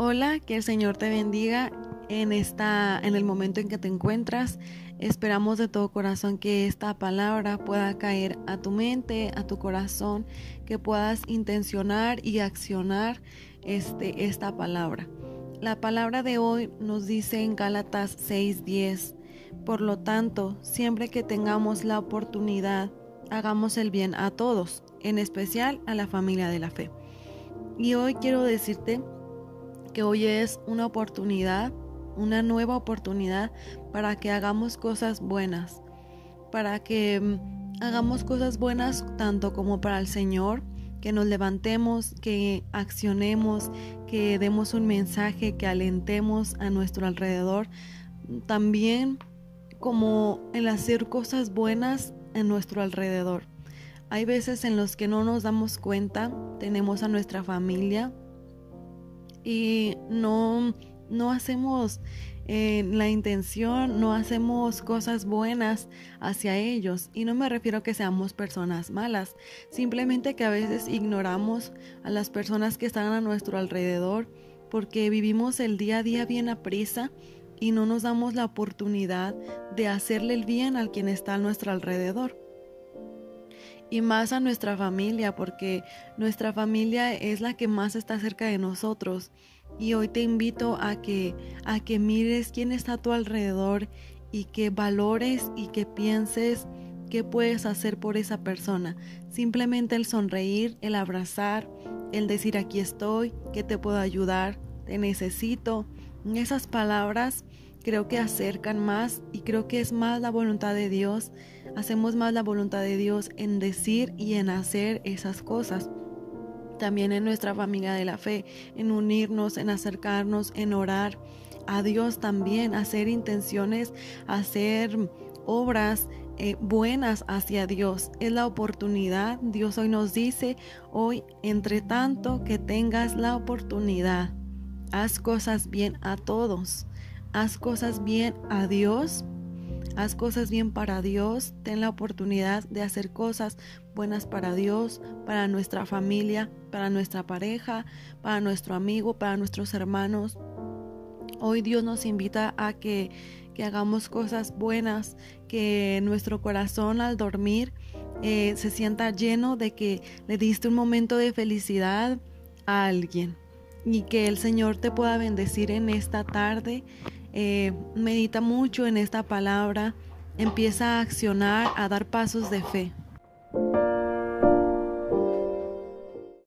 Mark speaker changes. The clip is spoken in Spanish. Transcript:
Speaker 1: Hola, que el Señor te bendiga en esta en el momento en que te encuentras. Esperamos de todo corazón que esta palabra pueda caer a tu mente, a tu corazón, que puedas intencionar y accionar este esta palabra. La palabra de hoy nos dice en Gálatas 6:10, por lo tanto, siempre que tengamos la oportunidad, hagamos el bien a todos, en especial a la familia de la fe. Y hoy quiero decirte que hoy es una oportunidad, una nueva oportunidad para que hagamos cosas buenas, para que mm, hagamos cosas buenas tanto como para el Señor, que nos levantemos, que accionemos, que demos un mensaje, que alentemos a nuestro alrededor, también como el hacer cosas buenas en nuestro alrededor. Hay veces en los que no nos damos cuenta, tenemos a nuestra familia, y no, no hacemos eh, la intención, no hacemos cosas buenas hacia ellos. Y no me refiero a que seamos personas malas, simplemente que a veces ignoramos a las personas que están a nuestro alrededor porque vivimos el día a día bien a prisa y no nos damos la oportunidad de hacerle el bien al quien está a nuestro alrededor y más a nuestra familia, porque nuestra familia es la que más está cerca de nosotros. Y hoy te invito a que a que mires quién está a tu alrededor y que valores y que pienses qué puedes hacer por esa persona. Simplemente el sonreír, el abrazar, el decir aquí estoy, que te puedo ayudar, te necesito. Esas palabras creo que acercan más y creo que es más la voluntad de Dios hacemos más la voluntad de Dios en decir y en hacer esas cosas. También en nuestra familia de la fe, en unirnos, en acercarnos, en orar a Dios también, hacer intenciones, hacer obras eh, buenas hacia Dios. Es la oportunidad. Dios hoy nos dice, hoy, entre tanto que tengas la oportunidad, haz cosas bien a todos. Haz cosas bien a Dios Haz cosas bien para Dios, ten la oportunidad de hacer cosas buenas para Dios, para nuestra familia, para nuestra pareja, para nuestro amigo, para nuestros hermanos. Hoy Dios nos invita a que, que hagamos cosas buenas, que nuestro corazón al dormir eh, se sienta lleno de que le diste un momento de felicidad a alguien y que el Señor te pueda bendecir en esta tarde eh, medita mucho en esta palabra, empieza a accionar, a dar pasos de fe.